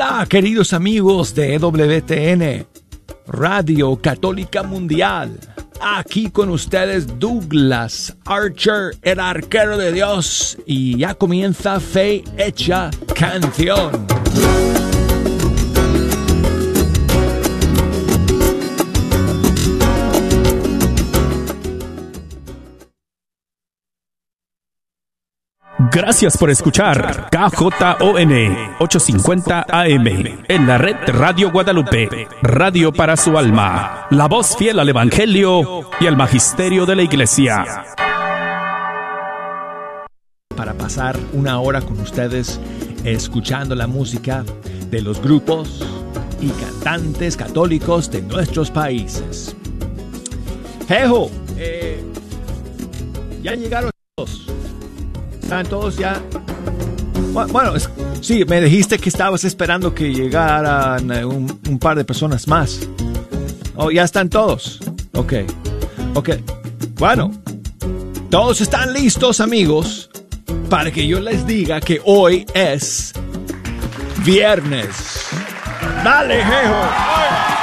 Hola, queridos amigos de EWTN, Radio Católica Mundial. Aquí con ustedes Douglas Archer, el arquero de Dios, y ya comienza Fe Hecha Canción. Gracias por escuchar KJON 850 AM en la red Radio Guadalupe, radio para su alma, la voz fiel al Evangelio y al Magisterio de la Iglesia. Para pasar una hora con ustedes escuchando la música de los grupos y cantantes católicos de nuestros países. Jejo, eh, ya llegaron todos. ¿Están todos ya? Bueno, sí, me dijiste que estabas esperando que llegaran eh, un, par de personas más. Oh, ya están todos. Ok. Ok. Bueno, todos están listos, amigos, para que yo les diga que hoy es viernes. Dale, jejo.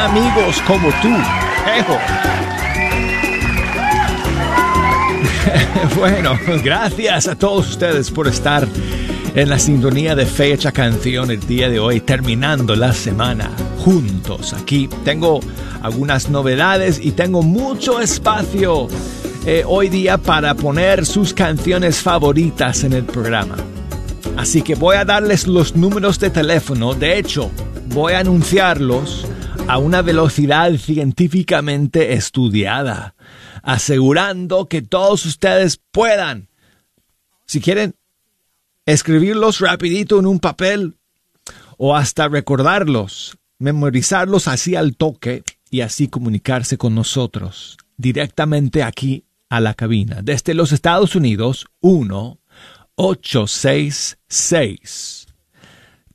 ¿Quién tiene amigos como tú? bueno, gracias a todos ustedes por estar en la sintonía de Fecha Canción el día de hoy, terminando la semana juntos aquí. Tengo algunas novedades y tengo mucho espacio eh, hoy día para poner sus canciones favoritas en el programa. Así que voy a darles los números de teléfono. De hecho, voy a anunciarlos a una velocidad científicamente estudiada, asegurando que todos ustedes puedan, si quieren, escribirlos rapidito en un papel o hasta recordarlos, memorizarlos así al toque y así comunicarse con nosotros directamente aquí a la cabina. Desde los Estados Unidos, 1 866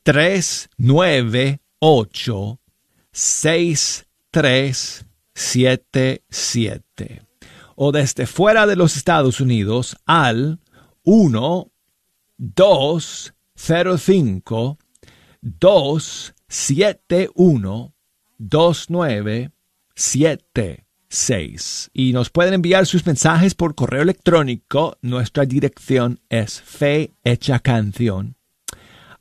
398 6377 o desde fuera de los Estados Unidos al 1 205 271 2976 y nos pueden enviar sus mensajes por correo electrónico. Nuestra dirección es canción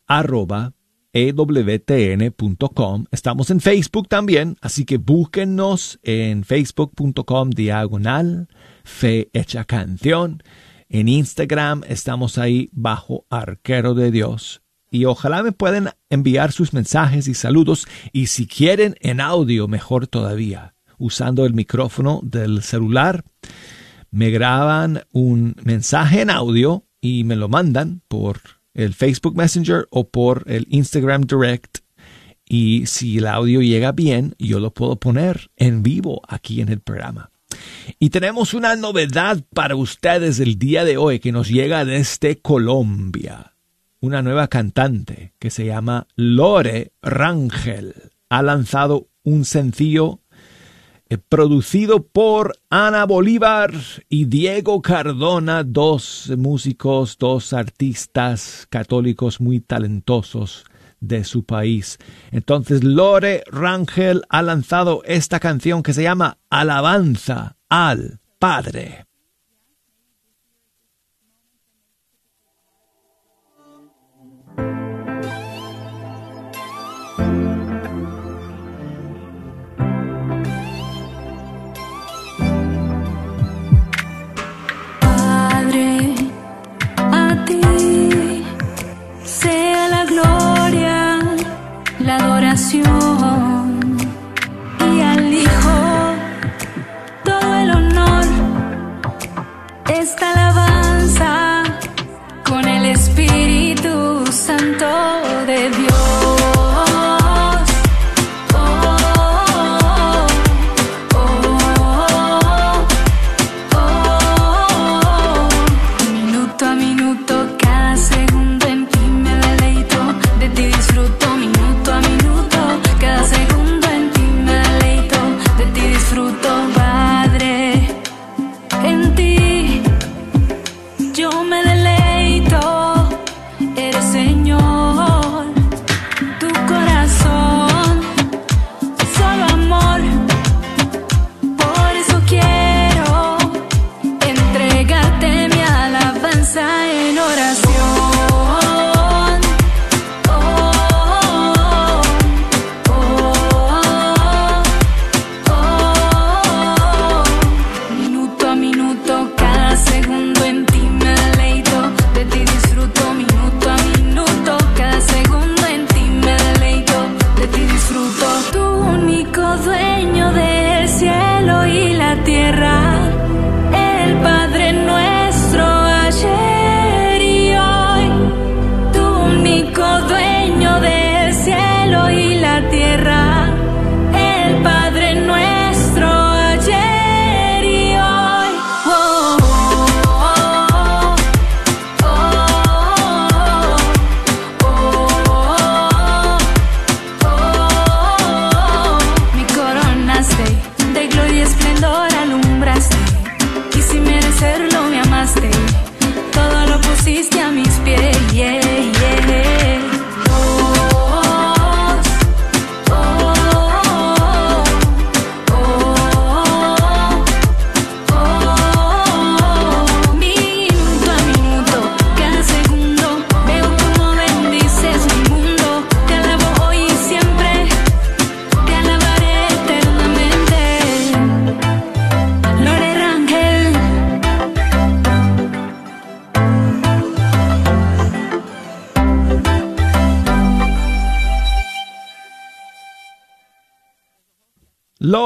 arroba ewtn.com. Estamos en Facebook también, así que búsquennos en facebook.com diagonal fe hecha canción. En Instagram estamos ahí bajo arquero de Dios. Y ojalá me pueden enviar sus mensajes y saludos y si quieren en audio mejor todavía, usando el micrófono del celular, me graban un mensaje en audio y me lo mandan por el Facebook Messenger o por el Instagram Direct. Y si el audio llega bien, yo lo puedo poner en vivo aquí en el programa. Y tenemos una novedad para ustedes el día de hoy que nos llega desde Colombia. Una nueva cantante que se llama Lore Rangel. Ha lanzado un sencillo producido por Ana Bolívar y Diego Cardona, dos músicos, dos artistas católicos muy talentosos de su país. Entonces Lore Rangel ha lanzado esta canción que se llama Alabanza al Padre. Y al Hijo todo el honor. Esta alabanza con el Espíritu Santo de Dios.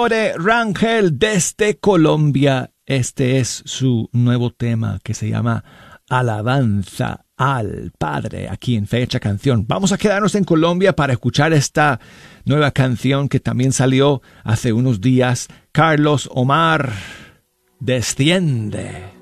Lore Rangel desde Colombia. Este es su nuevo tema que se llama Alabanza al Padre, aquí en Fecha Canción. Vamos a quedarnos en Colombia para escuchar esta nueva canción que también salió hace unos días. Carlos Omar, Desciende.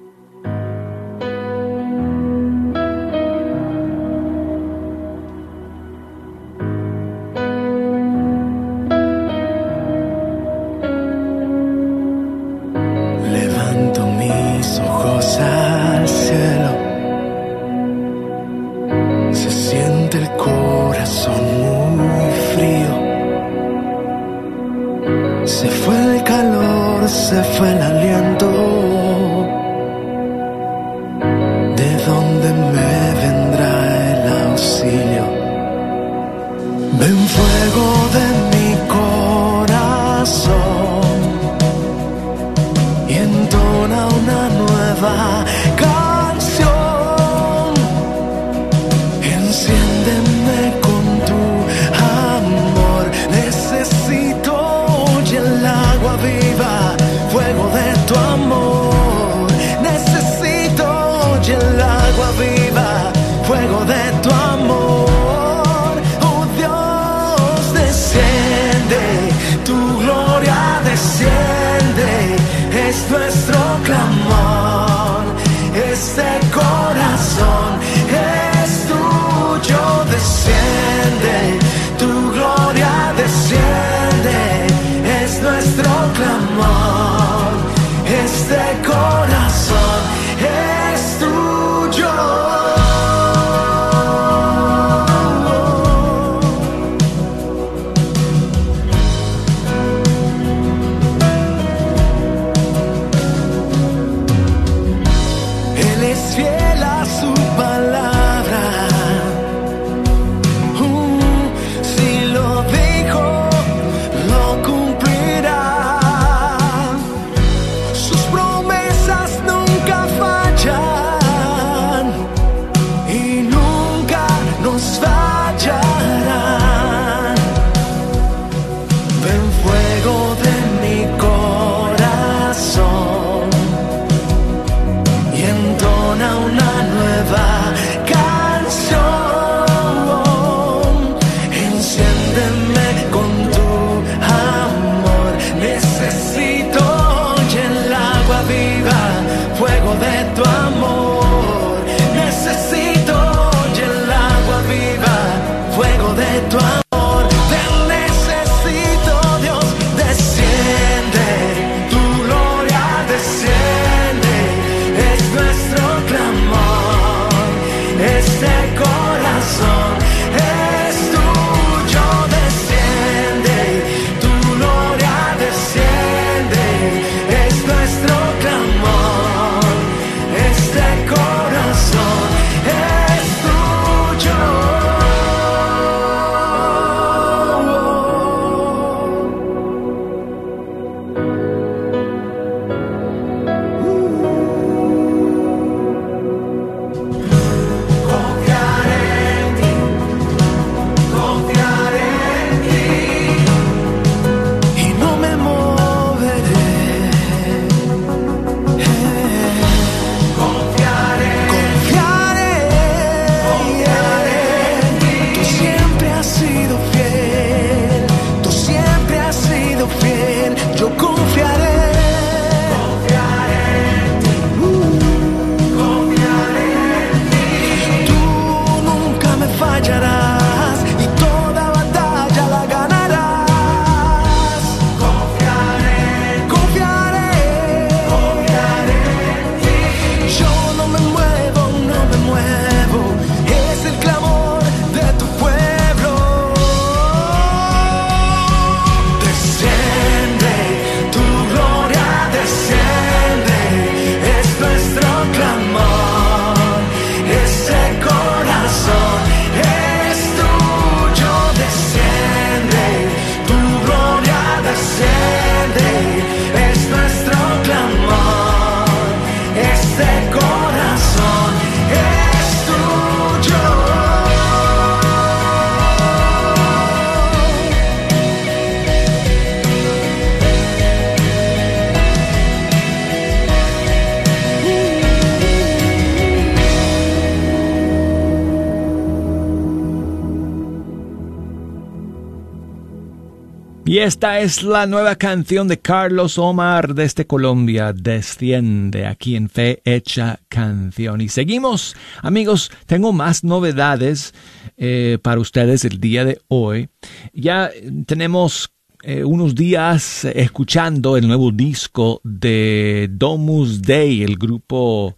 Esta es la nueva canción de Carlos Omar desde Colombia, Desciende, aquí en Fe Hecha Canción. Y seguimos, amigos, tengo más novedades eh, para ustedes el día de hoy. Ya tenemos eh, unos días escuchando el nuevo disco de Domus Day, el grupo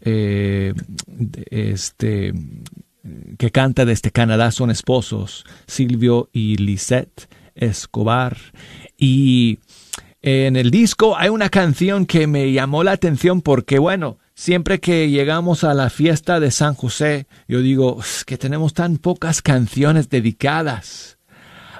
eh, este que canta desde Canadá son esposos, Silvio y Lisette Escobar. Y en el disco hay una canción que me llamó la atención porque, bueno, siempre que llegamos a la fiesta de San José, yo digo, "Es que tenemos tan pocas canciones dedicadas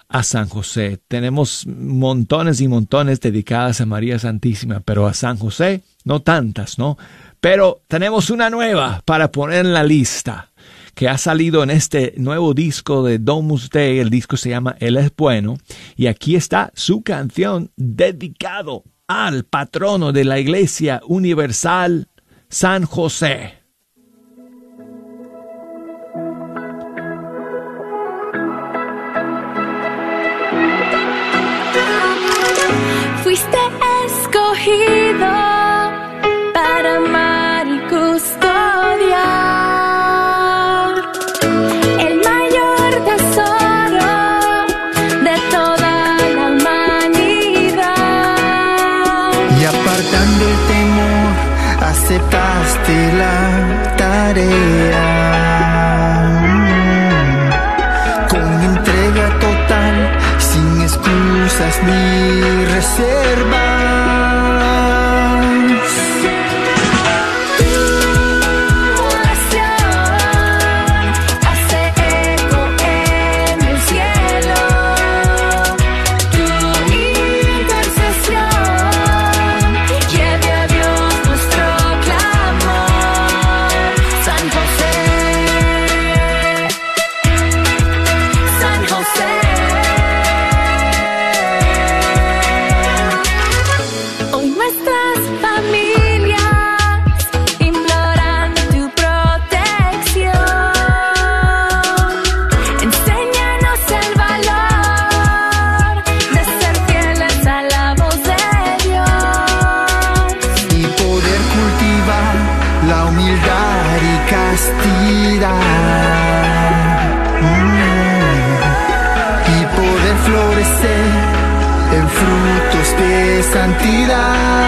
a San José. Tenemos montones y montones dedicadas a María Santísima, pero a San José no tantas, ¿no? Pero tenemos una nueva para poner en la lista que ha salido en este nuevo disco de Domus Day. El disco se llama Él es bueno. Y aquí está su canción dedicado al patrono de la Iglesia Universal, San José. Fuiste escogido la humildad y castidad. Mm. Y poder florecer en frutos de santidad.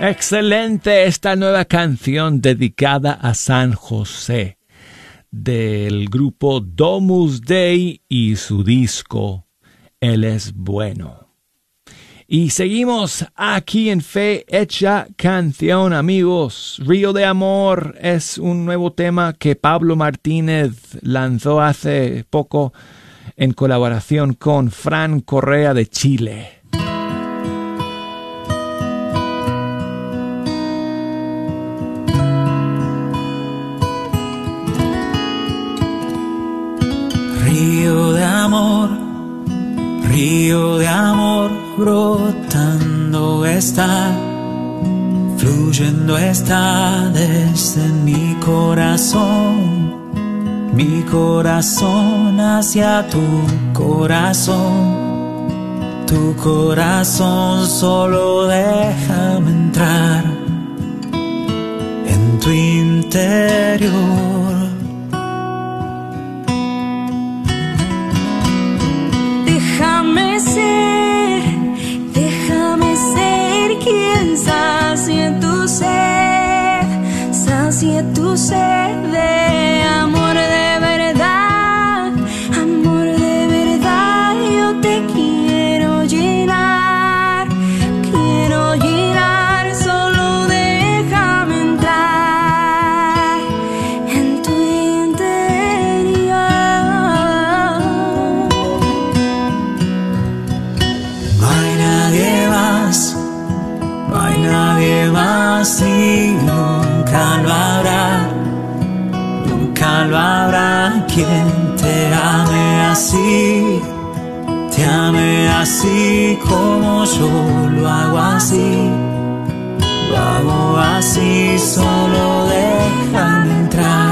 Excelente esta nueva canción dedicada a San José del grupo Domus Dei y su disco Él es bueno. Y seguimos aquí en Fe Hecha Canción, amigos. Río de Amor es un nuevo tema que Pablo Martínez lanzó hace poco en colaboración con Fran Correa de Chile. Río de amor, río de amor, brotando está, fluyendo está desde mi corazón, mi corazón hacia tu corazón. Tu corazón solo déjame entrar en tu interior. Ser, déjame ser quien sacie tu sed, sacie tu sed de quien te ame así, te ame así como yo lo hago así, lo hago así, solo déjame entrar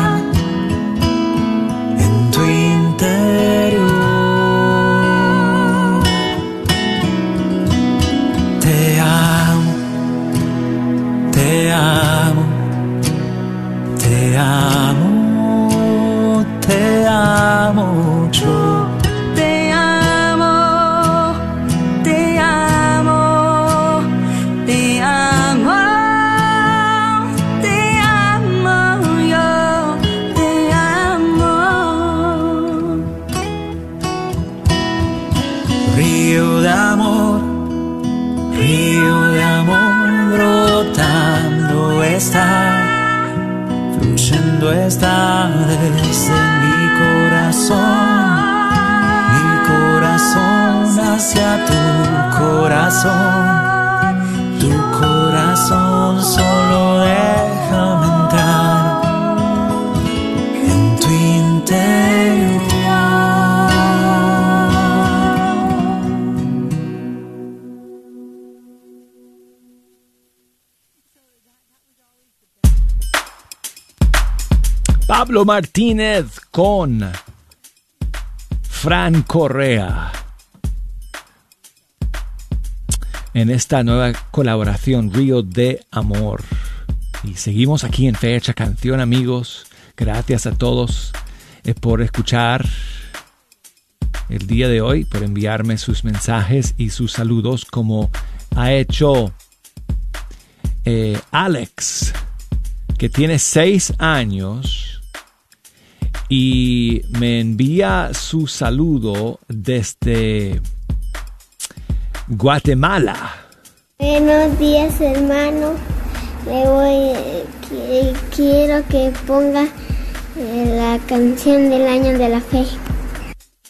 corazón, tu corazón solo déjame entrar en tu interior. Pablo Martínez con Fran Correa. En esta nueva colaboración Río de Amor. Y seguimos aquí en Fecha Canción, amigos. Gracias a todos eh, por escuchar el día de hoy, por enviarme sus mensajes y sus saludos como ha hecho eh, Alex, que tiene seis años y me envía su saludo desde Guatemala. Buenos días, hermano. Le voy, qui- quiero que ponga eh, la canción del año de la fe.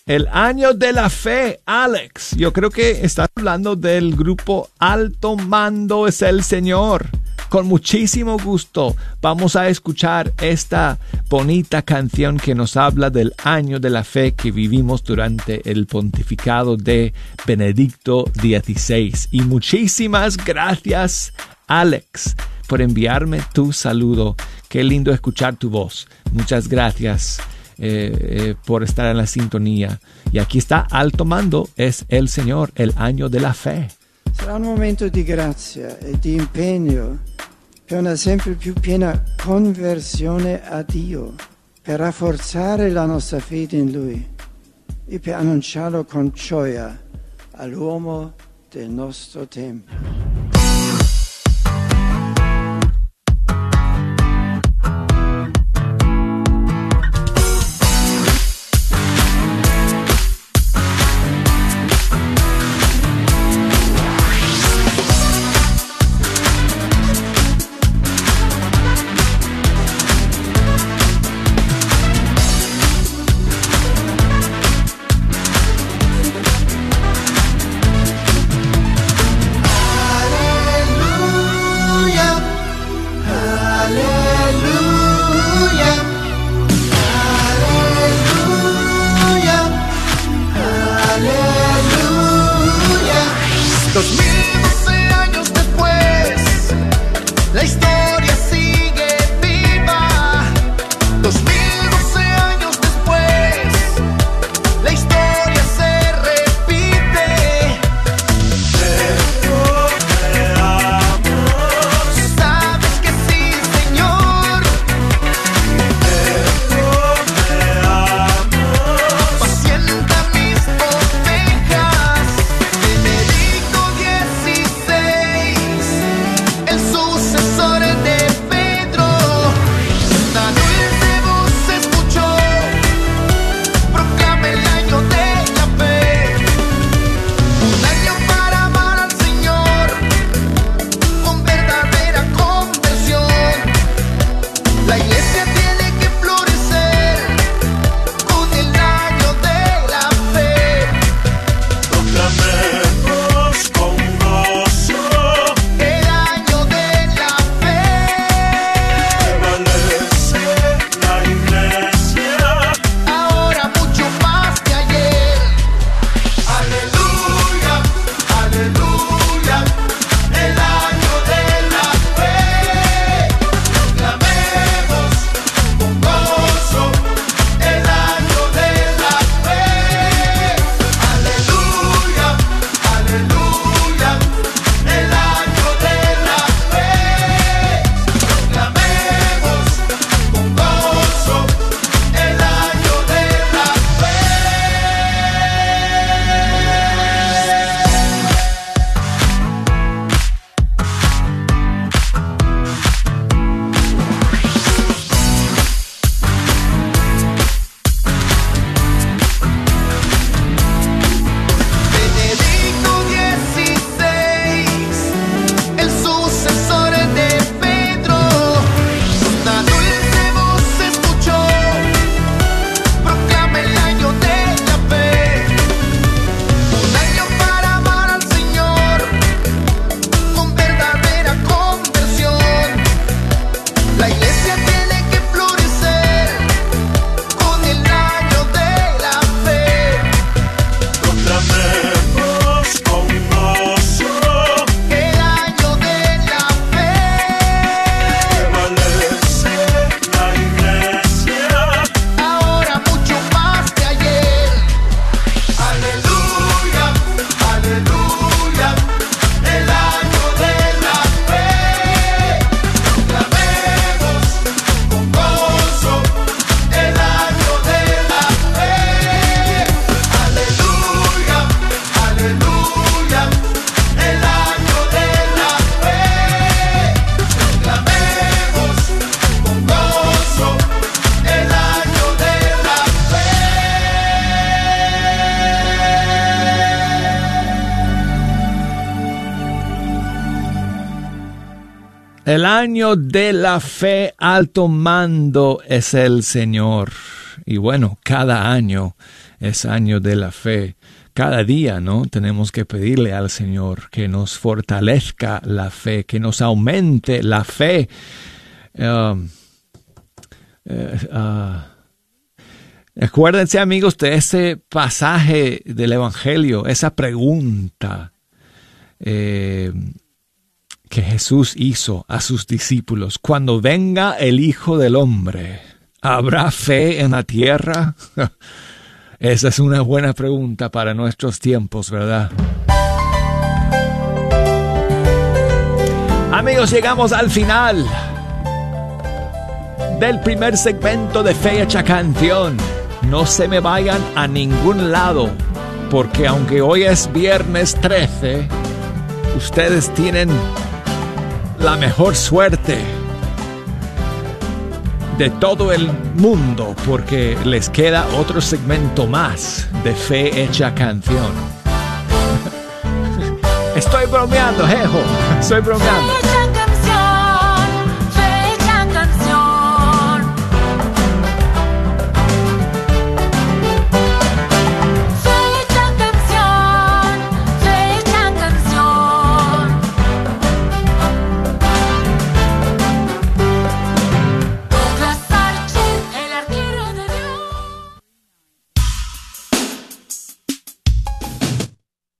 El año de la fe, Alex. Yo creo que estás hablando del grupo Alto Mando es el Señor. Con muchísimo gusto vamos a escuchar esta bonita canción que nos habla del año de la fe que vivimos durante el pontificado de Benedicto XVI. Y muchísimas gracias, Alex, por enviarme tu saludo. Qué lindo escuchar tu voz. Muchas gracias eh, eh, por estar en la sintonía. Y aquí está Alto Mando, es el Señor, el año de la fe. Sarà un momento di grazia e di impegno per una sempre più piena conversione a Dio, per rafforzare la nostra fede in Lui e per annunciarlo con gioia all'uomo del nostro tempo. El año de la fe alto mando es el Señor. Y bueno, cada año es año de la fe. Cada día, ¿no? Tenemos que pedirle al Señor que nos fortalezca la fe, que nos aumente la fe. Um, eh, ah, acuérdense, amigos, de ese pasaje del Evangelio, esa pregunta. Eh, que Jesús hizo a sus discípulos. Cuando venga el Hijo del Hombre, ¿habrá fe en la tierra? Esa es una buena pregunta para nuestros tiempos, ¿verdad? Amigos, llegamos al final del primer segmento de Fecha Canción. No se me vayan a ningún lado, porque aunque hoy es viernes 13, ustedes tienen la mejor suerte de todo el mundo porque les queda otro segmento más de Fe Hecha Canción. Estoy bromeando, jejo. Estoy bromeando.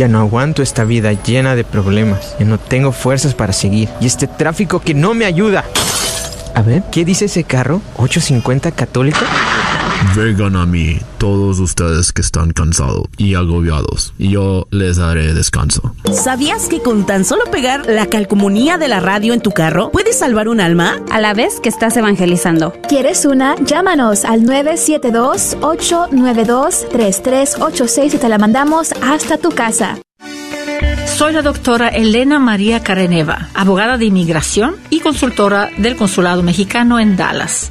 Ya no aguanto esta vida llena de problemas. Ya no tengo fuerzas para seguir. Y este tráfico que no me ayuda. A ver, ¿qué dice ese carro? ¿850 católico? Vengan a mí, todos ustedes que están cansados y agobiados, y yo les daré descanso. ¿Sabías que con tan solo pegar la calcomunía de la radio en tu carro puedes salvar un alma? A la vez que estás evangelizando. ¿Quieres una? Llámanos al 972-892-3386 y te la mandamos hasta tu casa. Soy la doctora Elena María Careneva, abogada de inmigración y consultora del Consulado Mexicano en Dallas.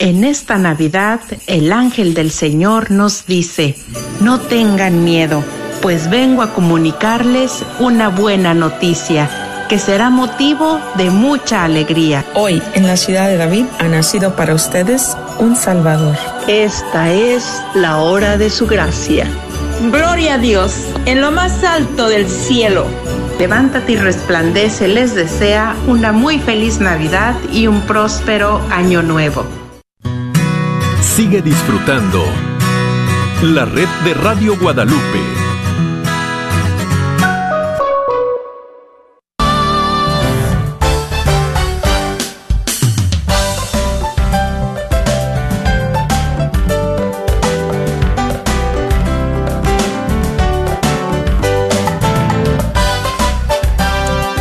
En esta Navidad, el ángel del Señor nos dice, no tengan miedo, pues vengo a comunicarles una buena noticia que será motivo de mucha alegría. Hoy, en la ciudad de David, ha nacido para ustedes un Salvador. Esta es la hora de su gracia. Gloria a Dios en lo más alto del cielo. Levántate y resplandece, les desea una muy feliz Navidad y un próspero año nuevo. Sigue disfrutando la red de Radio Guadalupe.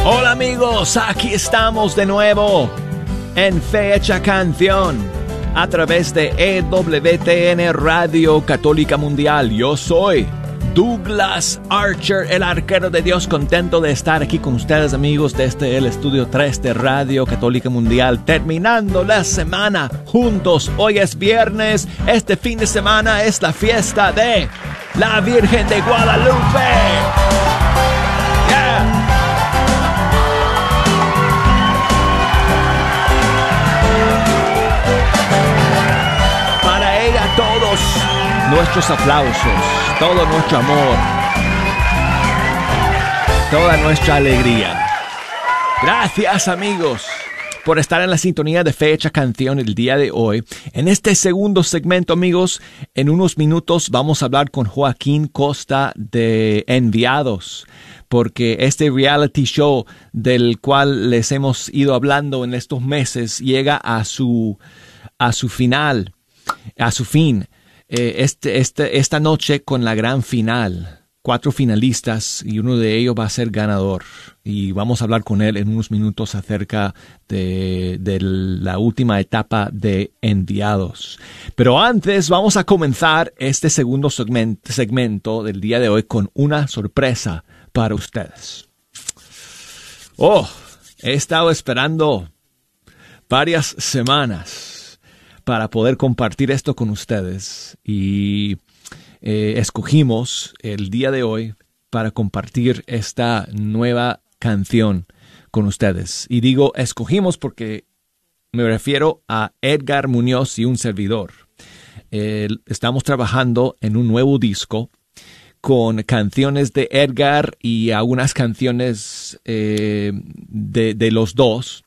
Hola amigos, aquí estamos de nuevo en Fecha Canción a través de EWTN Radio Católica Mundial. Yo soy Douglas Archer, el arquero de Dios, contento de estar aquí con ustedes amigos desde el estudio 3 de Radio Católica Mundial, terminando la semana juntos. Hoy es viernes, este fin de semana es la fiesta de la Virgen de Guadalupe. Nuestros aplausos, todo nuestro amor, toda nuestra alegría. Gracias amigos por estar en la sintonía de Fecha Canción el día de hoy. En este segundo segmento amigos, en unos minutos vamos a hablar con Joaquín Costa de Enviados porque este reality show del cual les hemos ido hablando en estos meses llega a su, a su final, a su fin eh, este, este, esta noche con la gran final. Cuatro finalistas y uno de ellos va a ser ganador. Y vamos a hablar con él en unos minutos acerca de, de la última etapa de enviados. Pero antes vamos a comenzar este segundo segmento, segmento del día de hoy con una sorpresa para ustedes. Oh, he estado esperando varias semanas para poder compartir esto con ustedes y eh, escogimos el día de hoy para compartir esta nueva canción con ustedes. Y digo escogimos porque me refiero a Edgar Muñoz y un servidor. Estamos trabajando en un nuevo disco con canciones de Edgar y algunas canciones eh, de, de los dos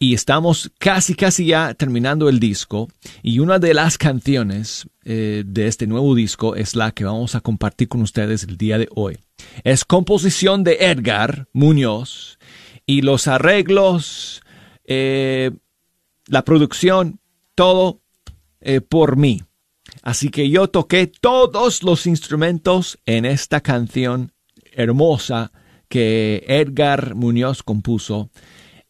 y estamos casi, casi ya terminando el disco. Y una de las canciones eh, de este nuevo disco es la que vamos a compartir con ustedes el día de hoy. Es composición de Edgar Muñoz y los arreglos, eh, la producción, todo eh, por mí. Así que yo toqué todos los instrumentos en esta canción hermosa que Edgar Muñoz compuso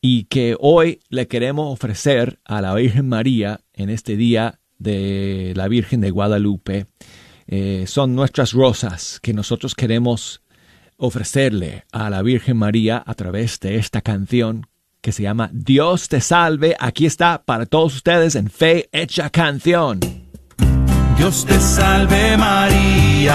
y que hoy le queremos ofrecer a la Virgen María en este día de la Virgen de Guadalupe. Eh, son nuestras rosas que nosotros queremos ofrecerle a la Virgen María a través de esta canción que se llama Dios te salve. Aquí está para todos ustedes en Fe Hecha Canción. Dios te salve María.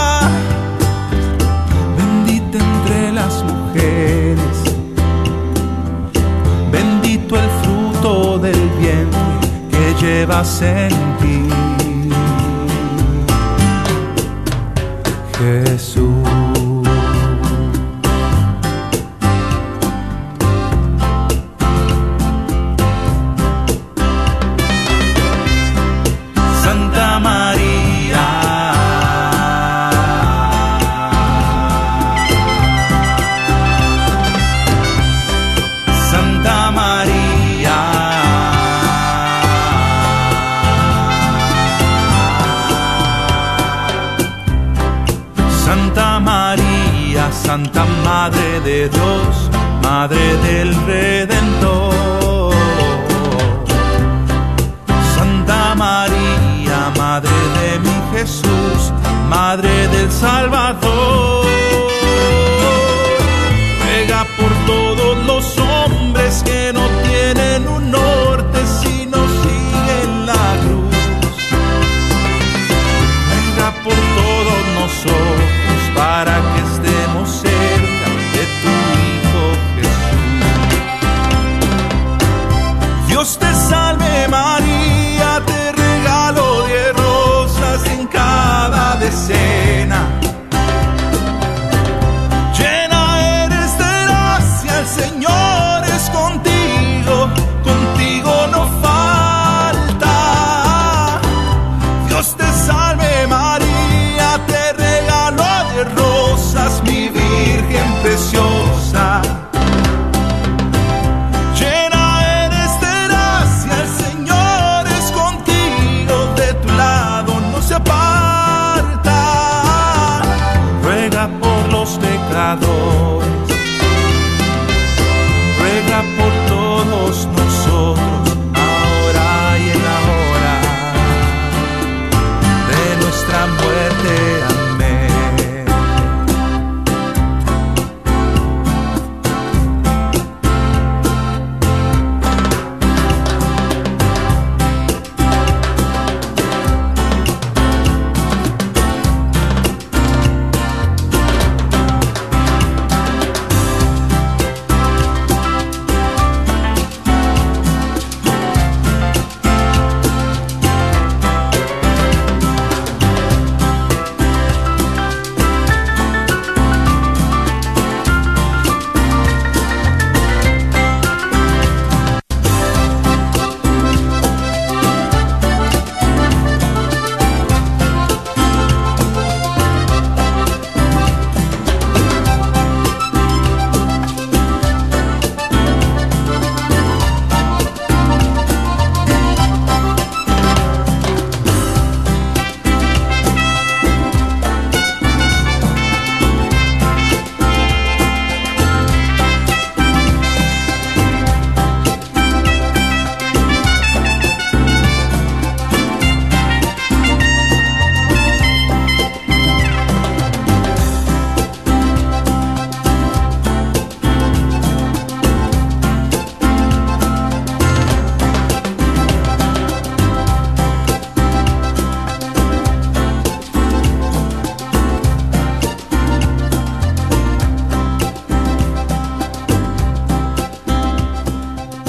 Llevas en ti. Jesús. Santa Madre de Dios, Madre del Redentor. Santa María, Madre de mi Jesús, Madre del Salvador. Cada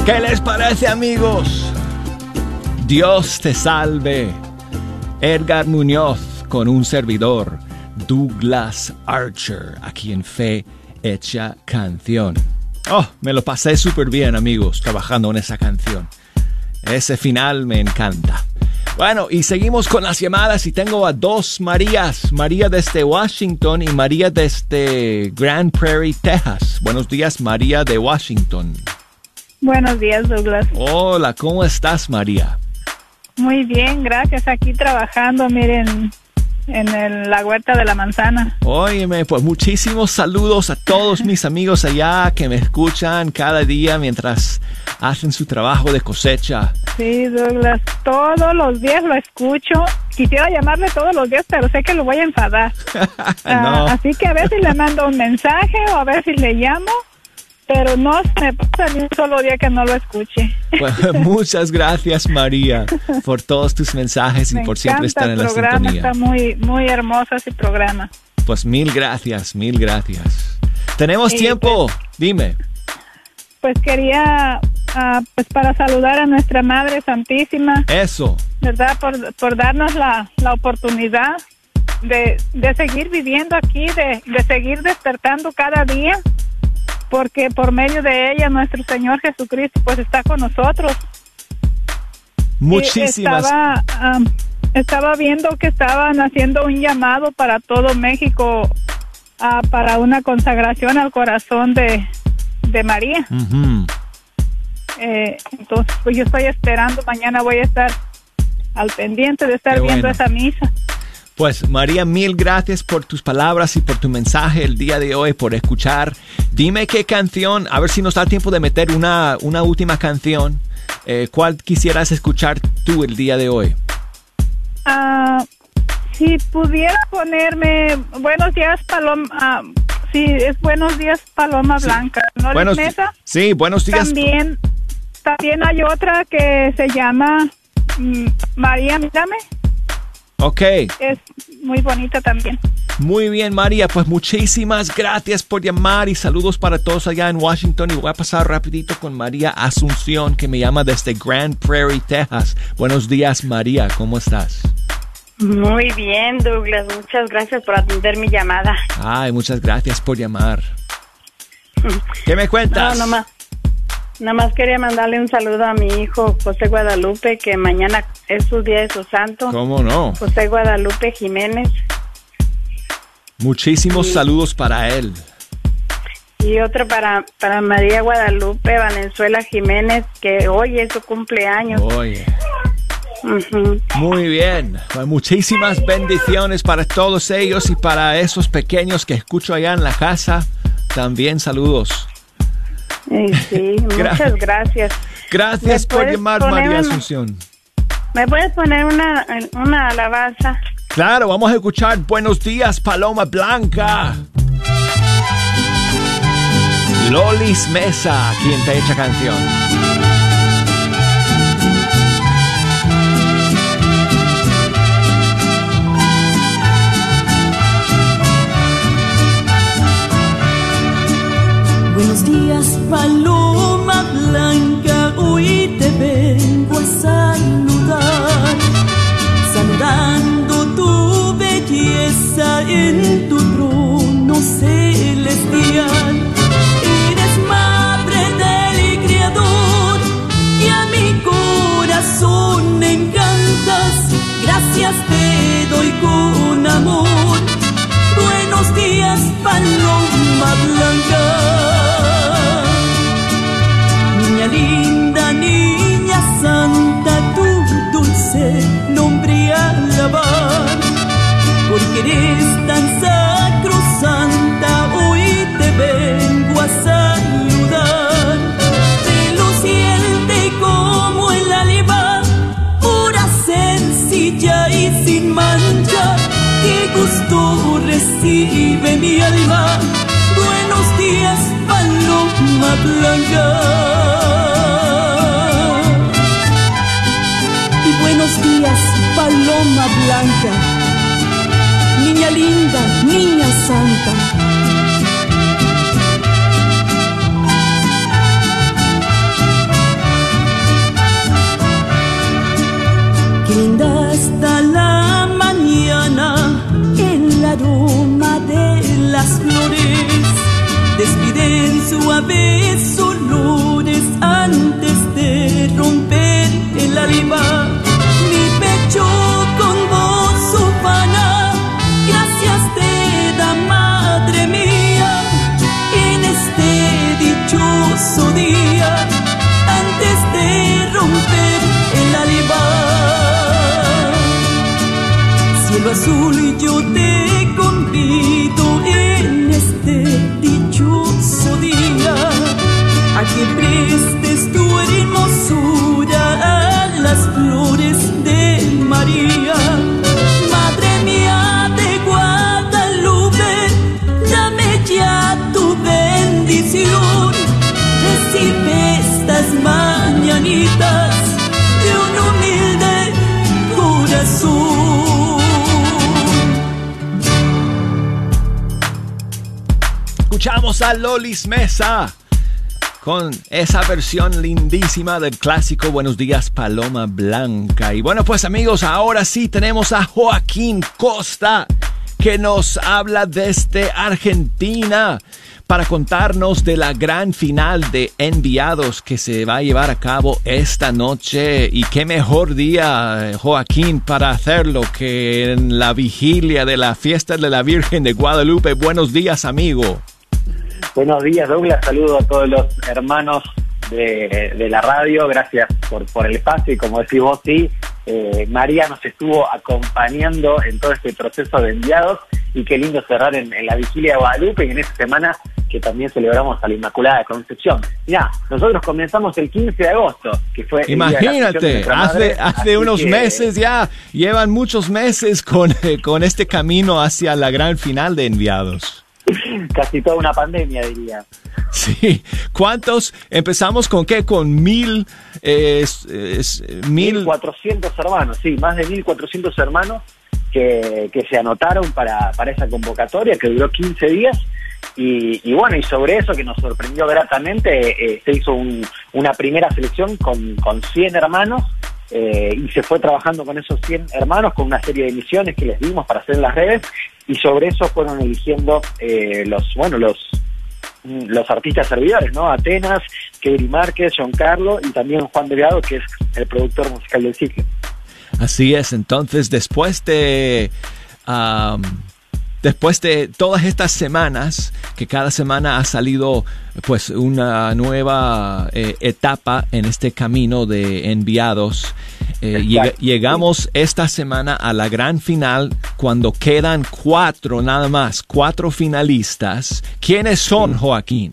¿Qué les parece amigos? Dios te salve. Edgar Muñoz con un servidor, Douglas Archer, aquí en Fe Hecha Canción. Oh, me lo pasé súper bien amigos trabajando en esa canción. Ese final me encanta. Bueno, y seguimos con las llamadas y tengo a dos Marías, María desde Washington y María desde Grand Prairie, Texas. Buenos días, María de Washington. Buenos días, Douglas. Hola, ¿cómo estás, María? Muy bien, gracias. Aquí trabajando, miren, en el- la huerta de la manzana. Óyeme, pues muchísimos saludos a todos mis amigos allá que me escuchan cada día mientras hacen su trabajo de cosecha. Sí, Douglas, todos los días lo escucho. Quisiera llamarle todos los días, pero sé que lo voy a enfadar. Ah, así que a ver si le mando un mensaje o a ver si le llamo, pero no me pasa ni un solo día que no lo escuche. Pues, muchas gracias, María, por todos tus mensajes y Me por siempre estar en la programa, sintonía. está muy, muy hermoso ese programa. Pues mil gracias, mil gracias. Tenemos Sí, tiempo, dime. Pues quería, ah, pues para saludar a nuestra Madre Santísima. Eso. ¿verdad? Por, por darnos la, la oportunidad de, de seguir viviendo aquí, de, de seguir despertando cada día, porque por medio de ella nuestro Señor Jesucristo pues está con nosotros. Muchísimas. Estaba, viendo que estaban haciendo un llamado para todo México ah, para una consagración al corazón de, de María. Eh, entonces, pues yo estoy esperando, mañana voy a estar al pendiente de estar Qué viendo bueno. esa misa. Pues María, mil gracias por tus palabras y por tu mensaje el día de hoy, por escuchar. Dime qué canción, a ver si nos da tiempo de meter una, una última canción. Eh, ¿Cuál quisieras escuchar tú el día de hoy? Ah, si pudiera ponerme Buenos días, Paloma. ah, sí, es Buenos días, Paloma Blanca. ¿No Buenos meta? Sí, buenos días. También, también hay otra que se llama mm, María, mírame. Ok. Es muy bonita también. Muy bien, María. Pues muchísimas gracias por llamar y saludos para todos allá en Washington. Y voy a pasar rapidito con María Asunción, que me llama desde Grand Prairie, Texas. Buenos días, María. ¿Cómo estás? Muy bien, Douglas. Muchas gracias por atender mi llamada. Ay, muchas gracias por llamar. ¿Qué me cuentas? No, nomás, nada más quería mandarle un saludo a mi hijo José Guadalupe, que mañana es su día de su santo. ¿Cómo no? José Guadalupe Jiménez. Muchísimos saludos para él. Y otro para, para María Guadalupe Valenzuela Jiménez, que hoy es su cumpleaños. Oye. Ujú. Muy bien. Pues muchísimas bendiciones para todos ellos y para esos pequeños que escucho allá en la casa. También saludos. Sí, muchas gracias. Gracias ¿Me por llamar, María una- Asunción. ¿Me puedes poner una, una alabanza? Claro, vamos a escuchar Buenos días, Paloma Blanca. Lolis Mesa, quien te echa canción. Buenos días, paloma blanca, hoy te vengo a saludar, saludando tu belleza en tu trono celestial. Eres madre del Creador y a mi corazón encantas, gracias te doy con amor. Buenos días, paloma blanca. Suaves olores antes de romper el alba. Mi pecho con voz ufana, gracias te da madre mía en este dichoso día antes de romper el alba. Cielo azul y yo prestes tu hermosura a las flores de María. Madre mía de Guadalupe, dame ya tu bendición. Recibe estas mañanitas de un humilde corazón. Escuchamos a Lolis Mesa con esa versión lindísima del clásico Buenos días Paloma Blanca. Y bueno, pues amigos, ahora sí tenemos a Joaquín Costa que nos habla desde Argentina para contarnos de la gran final de enviados que se va a llevar a cabo esta noche. Y qué mejor día, Joaquín, para hacerlo que en la vigilia de la fiesta de la Virgen de Guadalupe. Buenos días, amigo. Buenos días, Douglas. Saludo a todos los hermanos de, de la radio. Gracias por, por el espacio y como decís vos, sí, eh, María nos estuvo acompañando en todo este proceso de enviados y qué lindo cerrar en, en la vigilia de Guadalupe y en esta semana que también celebramos a la Inmaculada Concepción. Mira, nosotros comenzamos el 15 de agosto, que fue... de de Imagínate, hace, hace unos que- meses ya, llevan muchos meses con, eh, con este camino hacia la gran final de enviados. Casi toda una pandemia, diría. Sí, ¿cuántos? Empezamos con qué? Con mil, eh, es- mil, 1.400 hermanos, sí, más de 1.400 hermanos que, que se anotaron para, para esa convocatoria que duró 15 días. Y, y bueno, y sobre eso que nos sorprendió gratamente, eh, se hizo un- una primera selección con, con 100 hermanos eh, y se fue trabajando con esos 100 hermanos con una serie de misiones que les dimos para hacer en las redes y sobre eso fueron eligiendo eh, los, bueno, los los artistas servidores, ¿no? Atenas, Kevin Márquez, John Carlo y también Juan Delgado, que es el productor musical del ciclo. Así es, entonces después de después de todas estas semanas que cada semana ha salido pues una nueva eh, etapa en este camino de enviados eh, llega- llegamos esta semana a la gran final cuando quedan cuatro nada más cuatro finalistas. Quiénes son Joaquín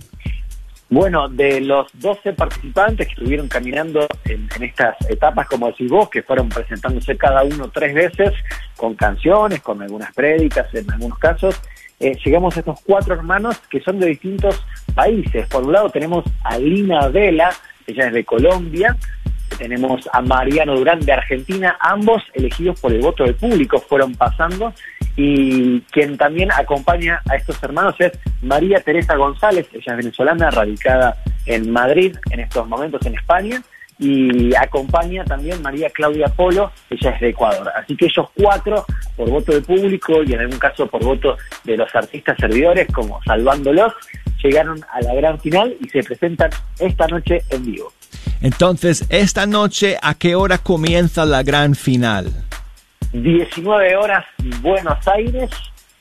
Bueno, de los 12 participantes que estuvieron caminando en, en estas etapas, como decís vos, que fueron presentándose cada uno tres veces, con canciones, con algunas prédicas en algunos casos, eh, llegamos a estos cuatro hermanos que son de distintos países. Por un lado tenemos a Lina Vela, ella es de Colombia, tenemos a Mariano Durán de Argentina, ambos elegidos por el voto del público fueron pasando y quien también acompaña a estos hermanos es María Teresa González, ella es venezolana, radicada en Madrid en estos momentos en España y acompaña también María Claudia Polo, ella es de Ecuador. Así que ellos cuatro, por voto del público y en algún caso por voto de los artistas servidores, como salvándolos, llegaron a la gran final y se presentan esta noche en vivo. entonces esta noche a qué hora comienza la gran final 19 horas Buenos Aires,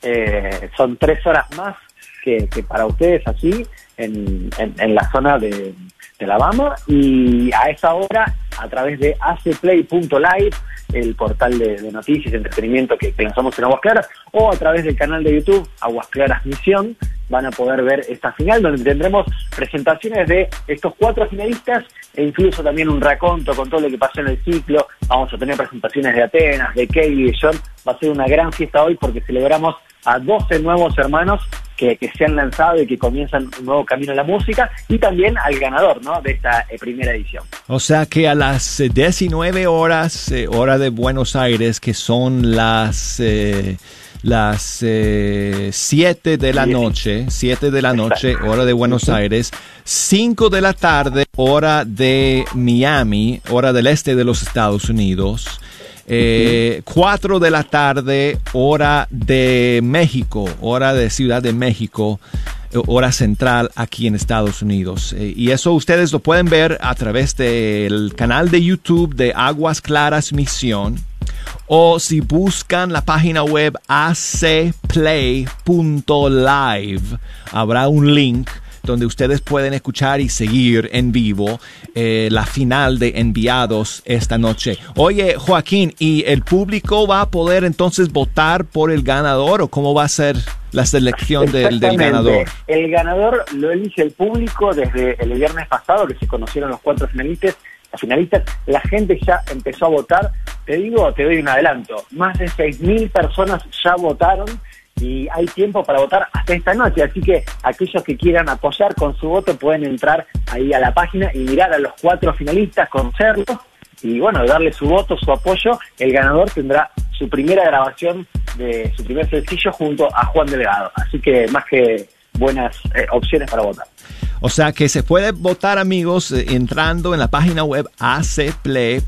eh, son tres horas más que, que para ustedes aquí en, en- en la zona de, de Alabama y a esa hora a través de acplay.live, el portal de, noticias y entretenimiento que, que lanzamos en Aguas Claras, o a través del canal de YouTube Aguas Claras Misión, van a poder ver esta final donde tendremos presentaciones de estos cuatro finalistas e incluso también un raconto con todo lo que pasó en el ciclo. Vamos a tener presentaciones de Atenas, de Kelly, de John. Va a ser una gran fiesta hoy porque celebramos a 12 nuevos hermanos que, que se han lanzado y que comienzan un nuevo camino en la música y también al ganador ¿no? de esta eh, primera edición. O sea que a las eh, 19 horas, eh, hora de Buenos Aires, que son las eh, las eh, 7 de la noche, 7 de la noche, hora de Buenos Aires, 5 de la tarde, hora de Miami, hora del este de los Estados Unidos. Eh, 4 de la tarde, hora de México, hora de Ciudad de México, eh, hora central aquí en Estados Unidos. Eh, y eso ustedes lo pueden ver a través del canal de YouTube de Aguas Claras Misión. O si buscan la página web acplay.live, habrá un link donde ustedes pueden escuchar y seguir en vivo eh, la final de enviados esta noche. Oye, Joaquín, ¿y el público va a poder entonces votar por el ganador o cómo va a ser la selección del, del ganador? El ganador lo elige el público desde el viernes pasado que se conocieron los cuatro finalistas. Finalistas, la gente ya empezó a votar. Te digo, te doy un adelanto. Más de 6.000 personas ya votaron y hay tiempo para votar hasta esta noche. Así que aquellos que quieran apoyar con su voto pueden entrar ahí a la página y mirar a los cuatro finalistas, conocerlos y bueno, darle su voto, su apoyo. El ganador tendrá su primera grabación de su primer sencillo junto a Juan Delgado. Así que más que buenas eh, opciones para votar. O sea que se puede votar, amigos, eh, entrando en la página web acplay.live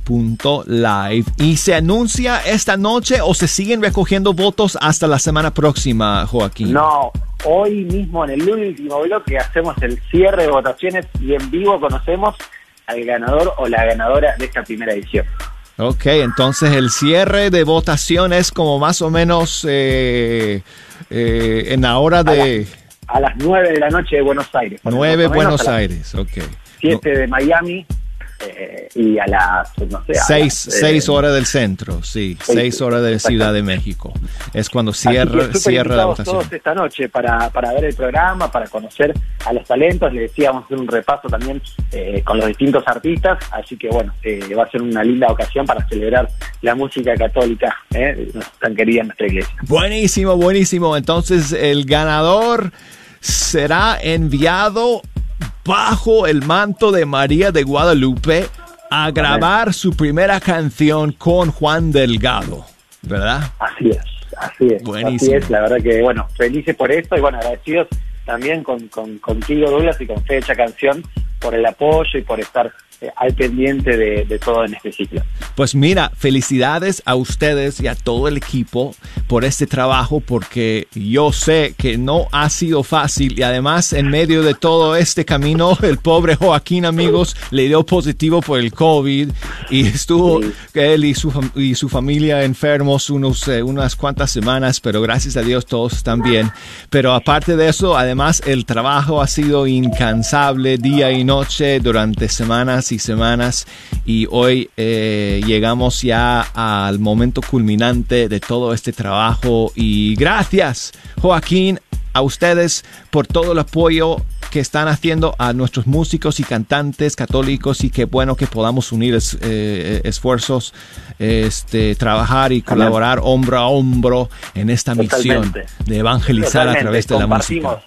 y se anuncia esta noche o se siguen recogiendo votos hasta la semana próxima, Joaquín. No, hoy mismo en el último bloque hacemos el cierre de votaciones y en vivo conocemos al ganador o la ganadora de esta primera edición. Ok, entonces el cierre de votación es como más o menos eh, eh, en la hora de A las 9 de la noche de Buenos Aires. 9 Más o menos Buenos Aires. Ok. 7 de Miami. eh, y a las, no sé, Seis, las, eh, seis horas del centro, sí, seis, seis horas de Ciudad de México. Es cuando que cierra, cierra la votación. todos esta noche para, para ver el programa, para conocer a los talentos. Le decíamos hacer un repaso también eh, con los distintos artistas. Así que bueno, va a ser una linda ocasión para celebrar la música católica, eh, tan querida en nuestra iglesia. Buenísimo, buenísimo. Entonces el ganador será enviado bajo el manto de María de Guadalupe a grabar su primera canción con Juan Delgado, ¿verdad? Así es, así es. Buenísimo. Así es, la verdad que, bueno, felices por esto y bueno, agradecidos también con, con, contigo, Douglas, y con Fecha Canción por el apoyo y por estar al pendiente de, de todo en este ciclo. Pues mira, felicidades a ustedes y a todo el equipo por este trabajo porque yo sé que no ha sido fácil y además en medio de todo este camino el pobre Joaquín amigos le dio positivo por el COVID y estuvo él y su, y su familia enfermos unos, eh, unas cuantas semanas pero gracias a Dios todos están bien. Pero aparte de eso además el trabajo ha sido incansable día y noche durante semanas y semanas. Y hoy eh, llegamos ya al momento culminante de todo este trabajo. Y gracias Joaquín a ustedes por todo el apoyo que están haciendo a nuestros músicos y cantantes católicos. Y qué bueno que podamos unir es- eh, esfuerzos, este, trabajar y colaborar hombro a hombro en esta misión Totalmente. de evangelizar a través de la música.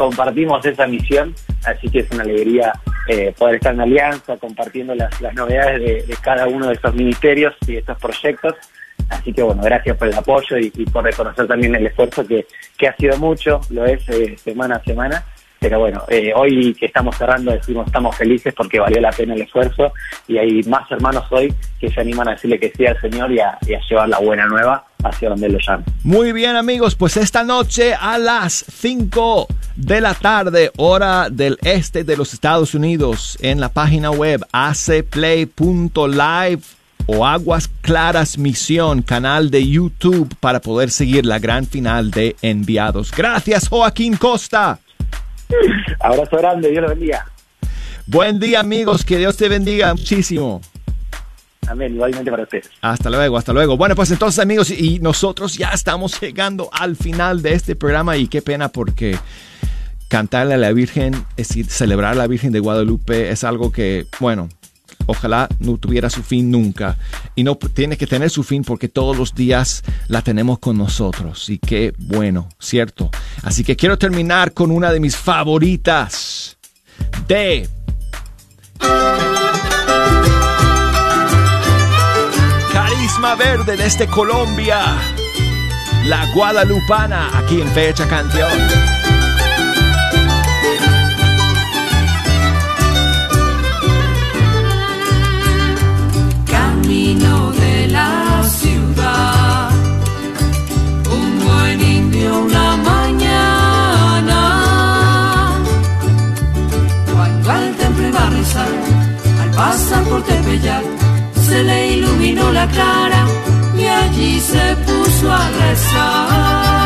Compartimos esa misión, así que es una alegría eh, poder estar en alianza, compartiendo las, las novedades de, cada uno de estos ministerios y de estos proyectos. Así que bueno, gracias por el apoyo y, y por reconocer también el esfuerzo que, que ha sido mucho, lo es eh, semana a semana. Pero bueno, eh, hoy que estamos cerrando decimos estamos felices porque valió la pena el esfuerzo y hay más hermanos hoy que se animan a decirle que sí al Señor y a, y a llevar la buena nueva hacia donde. Muy bien amigos, pues esta noche a las 5 de la tarde, hora del este de los Estados Unidos, en la página web acplay.live o Aguas Claras Misión, canal de YouTube para poder seguir la gran final de Enviados. Gracias Joaquín Costa. Abrazo grande, Dios lo bendiga. Buen día amigos, que Dios te bendiga muchísimo. Amén, igualmente para ustedes. Hasta luego, hasta luego. Bueno, pues entonces amigos, y nosotros ya estamos llegando al final de este programa y qué pena porque cantarle a la Virgen, es decir, celebrar a la Virgen de Guadalupe es algo que, bueno, ojalá no tuviera su fin nunca. Y no tiene que tener su fin porque todos los días la tenemos con nosotros. Y qué bueno, ¿cierto? Así que quiero terminar con una de mis favoritas de Carisma Verde desde Colombia. La Guadalupana aquí en Fecha Canción. Camino de la ciudad, un buen indio una mañana. Cuando al templo iba a rezar, al pasar por Tepeyac, le iluminó la cara y allí se puso a rezar.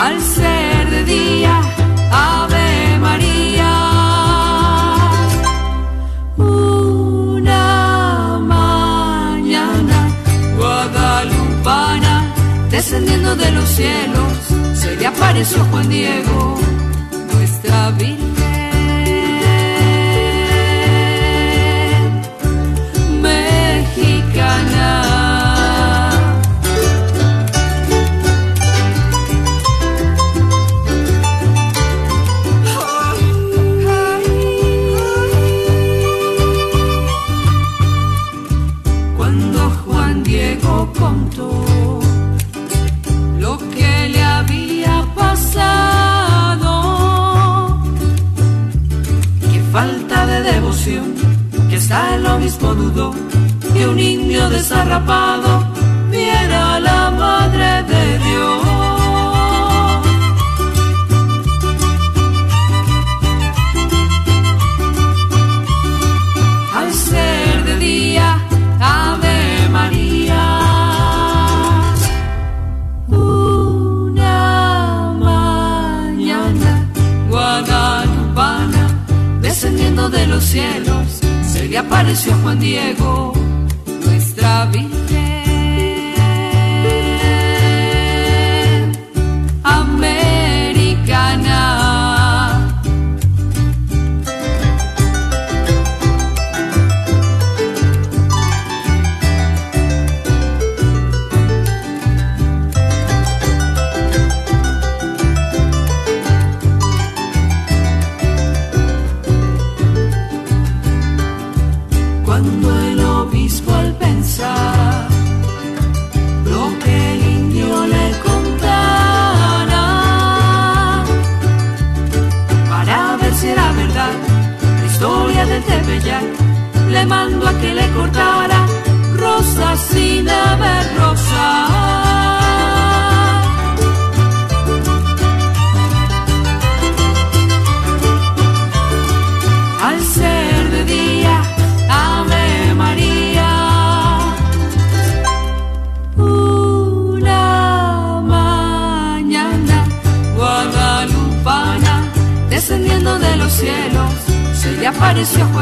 al ser de día, Ave María. Una mañana guadalupana, descendiendo de los cielos, se le apareció Juan Diego, nuestra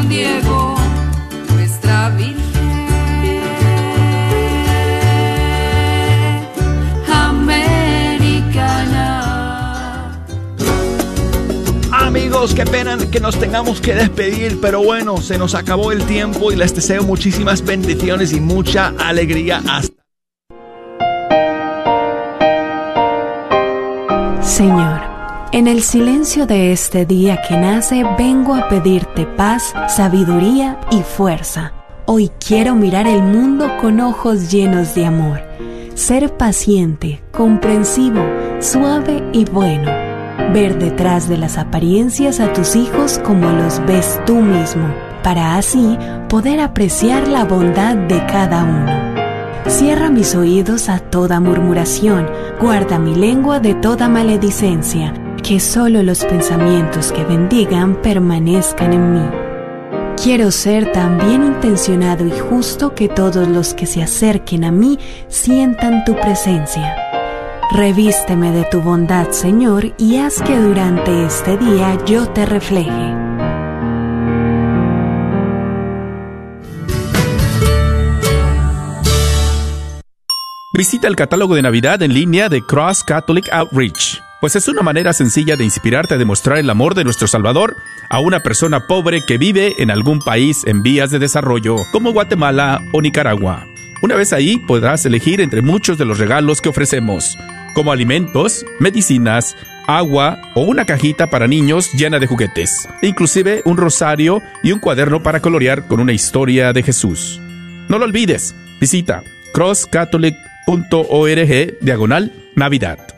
Diego, nuestra Virgen. Americana. Amigos, qué pena que nos tengamos que despedir, pero bueno, se nos acabó el tiempo y les deseo muchísimas bendiciones y mucha alegría hasta en el silencio de este día que nace vengo a pedirte paz, sabiduría y fuerza. Hoy quiero mirar el mundo con ojos llenos de amor, ser paciente, comprensivo, suave y bueno, ver detrás de las apariencias a tus hijos como los ves tú mismo, para así poder apreciar la bondad de cada uno. Cierra mis oídos a toda murmuración, guarda mi lengua de toda maledicencia, que solo los pensamientos que bendigan permanezcan en mí. Quiero ser tan bien intencionado y justo que todos los que se acerquen a mí sientan tu presencia. Revísteme de tu bondad, Señor, y haz que durante este día yo te refleje. Visita el catálogo de Navidad en línea de Cross Catholic Outreach, pues es una manera sencilla de inspirarte a demostrar el amor de nuestro Salvador a una persona pobre que vive en algún país en vías de desarrollo, como Guatemala o Nicaragua. Una vez ahí podrás elegir entre muchos de los regalos que ofrecemos, como alimentos, medicinas, agua o una cajita para niños llena de juguetes, e inclusive un rosario y un cuaderno para colorear con una historia de Jesús. No lo olvides, visita crosscatholic.org diagonal Navidad.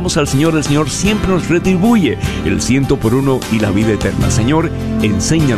al Señor, el Señor siempre nos retribuye el ciento por uno y la vida eterna. Señor, enséñanos